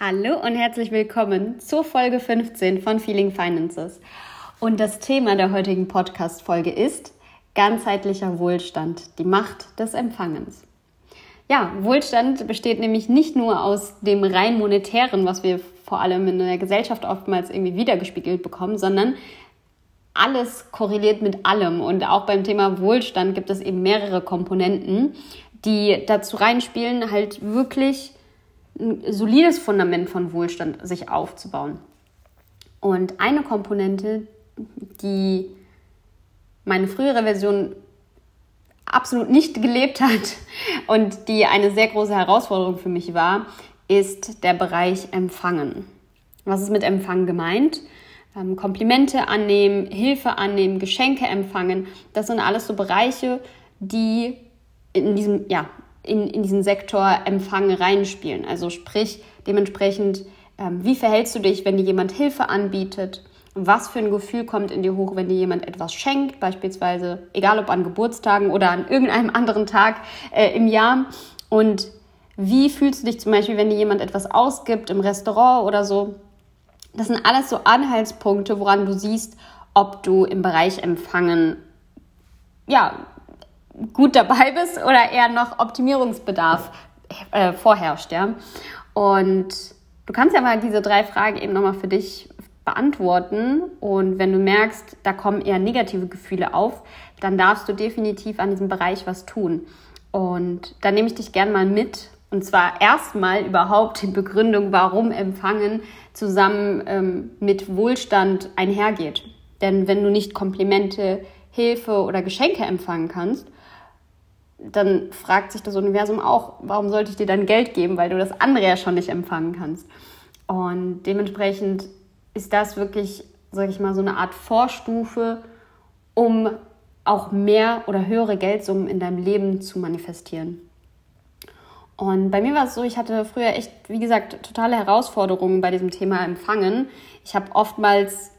Hallo und herzlich willkommen zur Folge 15 von Feeling Finances. Und das Thema der heutigen Podcast-Folge ist ganzheitlicher Wohlstand, die Macht des Empfangens. Ja, Wohlstand besteht nämlich nicht nur aus dem rein monetären, was wir vor allem in der Gesellschaft oftmals irgendwie wiedergespiegelt bekommen, sondern alles korreliert mit allem. Und auch beim Thema Wohlstand gibt es eben mehrere Komponenten, die dazu reinspielen, halt wirklich ein solides Fundament von Wohlstand sich aufzubauen. Und eine Komponente, die meine frühere Version absolut nicht gelebt hat und die eine sehr große Herausforderung für mich war, ist der Bereich Empfangen. Was ist mit Empfangen gemeint? Ähm, Komplimente annehmen, Hilfe annehmen, Geschenke empfangen. Das sind alles so Bereiche, die in diesem, ja, in, in diesen Sektor Empfang reinspielen. Also sprich, dementsprechend, ähm, wie verhältst du dich, wenn dir jemand Hilfe anbietet? Was für ein Gefühl kommt in dir hoch, wenn dir jemand etwas schenkt, beispielsweise, egal ob an Geburtstagen oder an irgendeinem anderen Tag äh, im Jahr? Und wie fühlst du dich zum Beispiel, wenn dir jemand etwas ausgibt im Restaurant oder so? Das sind alles so Anhaltspunkte, woran du siehst, ob du im Bereich Empfangen ja, gut dabei bist oder eher noch Optimierungsbedarf äh, vorherrscht, ja. Und du kannst ja mal diese drei Fragen eben nochmal für dich beantworten. Und wenn du merkst, da kommen eher negative Gefühle auf, dann darfst du definitiv an diesem Bereich was tun. Und da nehme ich dich gern mal mit. Und zwar erstmal überhaupt die Begründung, warum Empfangen zusammen ähm, mit Wohlstand einhergeht. Denn wenn du nicht Komplimente, Hilfe oder Geschenke empfangen kannst, dann fragt sich das Universum auch, warum sollte ich dir dann Geld geben, weil du das andere ja schon nicht empfangen kannst. Und dementsprechend ist das wirklich, sage ich mal, so eine Art Vorstufe, um auch mehr oder höhere Geldsummen in deinem Leben zu manifestieren. Und bei mir war es so, ich hatte früher echt, wie gesagt, totale Herausforderungen bei diesem Thema Empfangen. Ich habe oftmals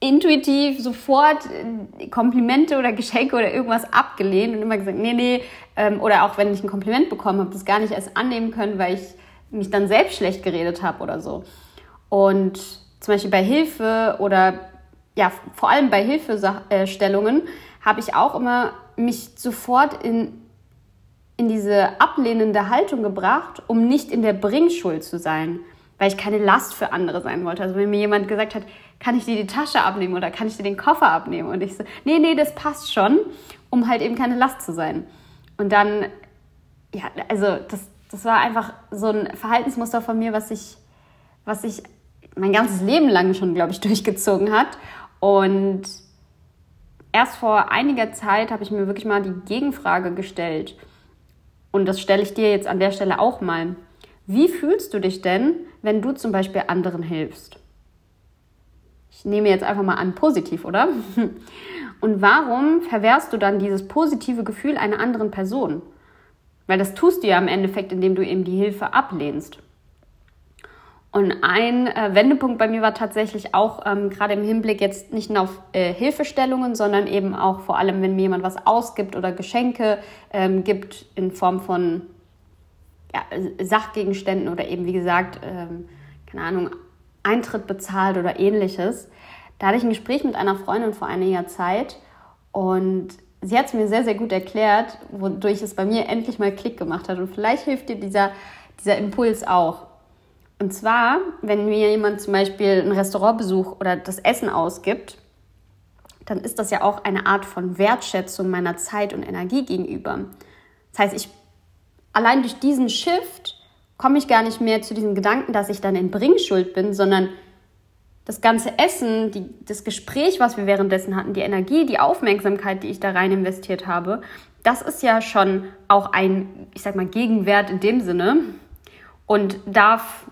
intuitiv sofort äh, Komplimente oder Geschenke oder irgendwas abgelehnt und immer gesagt, nee, nee, ähm, oder auch wenn ich ein Kompliment bekommen habe, das gar nicht erst annehmen können, weil ich mich dann selbst schlecht geredet habe oder so. Und zum Beispiel bei Hilfe oder ja, vor allem bei Hilfestellungen habe ich auch immer mich sofort in, in diese ablehnende Haltung gebracht, um nicht in der Bringschuld zu sein, weil ich keine Last für andere sein wollte. Also wenn mir jemand gesagt hat, kann ich dir die Tasche abnehmen oder kann ich dir den Koffer abnehmen? Und ich so, nee, nee, das passt schon, um halt eben keine Last zu sein. Und dann, ja, also das, das war einfach so ein Verhaltensmuster von mir, was ich, was ich mein ganzes Leben lang schon, glaube ich, durchgezogen hat. Und erst vor einiger Zeit habe ich mir wirklich mal die Gegenfrage gestellt. Und das stelle ich dir jetzt an der Stelle auch mal. Wie fühlst du dich denn, wenn du zum Beispiel anderen hilfst? Ich nehme jetzt einfach mal an, positiv, oder? Und warum verwehrst du dann dieses positive Gefühl einer anderen Person? Weil das tust du ja im Endeffekt, indem du eben die Hilfe ablehnst. Und ein äh, Wendepunkt bei mir war tatsächlich auch ähm, gerade im Hinblick jetzt nicht nur auf äh, Hilfestellungen, sondern eben auch vor allem, wenn mir jemand was ausgibt oder Geschenke ähm, gibt in Form von ja, Sachgegenständen oder eben, wie gesagt, ähm, keine Ahnung, Eintritt bezahlt oder ähnliches. Da hatte ich ein Gespräch mit einer Freundin vor einiger Zeit und sie hat es mir sehr, sehr gut erklärt, wodurch es bei mir endlich mal Klick gemacht hat. Und vielleicht hilft dir dieser, dieser Impuls auch. Und zwar, wenn mir jemand zum Beispiel einen Restaurantbesuch oder das Essen ausgibt, dann ist das ja auch eine Art von Wertschätzung meiner Zeit und Energie gegenüber. Das heißt, ich allein durch diesen Shift komme ich gar nicht mehr zu diesem Gedanken, dass ich dann in Bringschuld bin, sondern das ganze Essen, die, das Gespräch, was wir währenddessen hatten, die Energie, die Aufmerksamkeit, die ich da rein investiert habe, das ist ja schon auch ein, ich sag mal, Gegenwert in dem Sinne und darf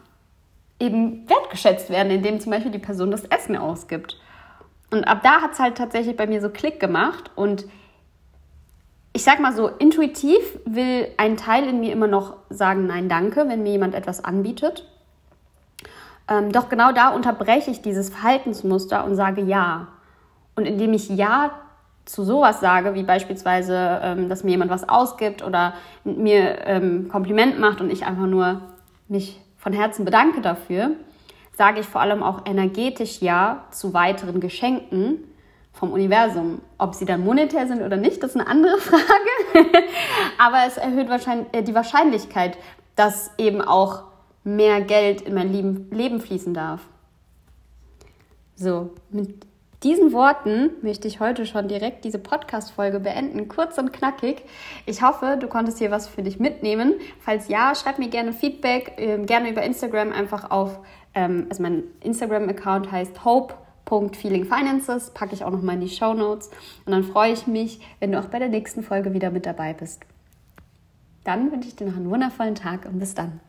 eben wertgeschätzt werden, indem zum Beispiel die Person das Essen ausgibt. Und ab da hat es halt tatsächlich bei mir so Klick gemacht und ich sag mal so, intuitiv will ein Teil in mir immer noch sagen, nein, danke, wenn mir jemand etwas anbietet. Ähm, doch genau da unterbreche ich dieses Verhaltensmuster und sage ja. Und indem ich ja zu sowas sage, wie beispielsweise, ähm, dass mir jemand was ausgibt oder mir ähm, Kompliment macht und ich einfach nur mich von Herzen bedanke dafür, sage ich vor allem auch energetisch Ja zu weiteren Geschenken vom Universum. Ob sie dann monetär sind oder nicht, das ist eine andere Frage. Aber es erhöht wahrscheinlich äh, die Wahrscheinlichkeit, dass eben auch mehr Geld in mein Leben fließen darf. So, mit diesen Worten möchte ich heute schon direkt diese Podcast-Folge beenden. Kurz und knackig. Ich hoffe, du konntest hier was für dich mitnehmen. Falls ja, schreib mir gerne Feedback, äh, gerne über Instagram einfach auf, ähm, also mein Instagram-Account heißt hope.feelingfinances, packe ich auch nochmal in die Show Notes. Und dann freue ich mich, wenn du auch bei der nächsten Folge wieder mit dabei bist. Dann wünsche ich dir noch einen wundervollen Tag und bis dann.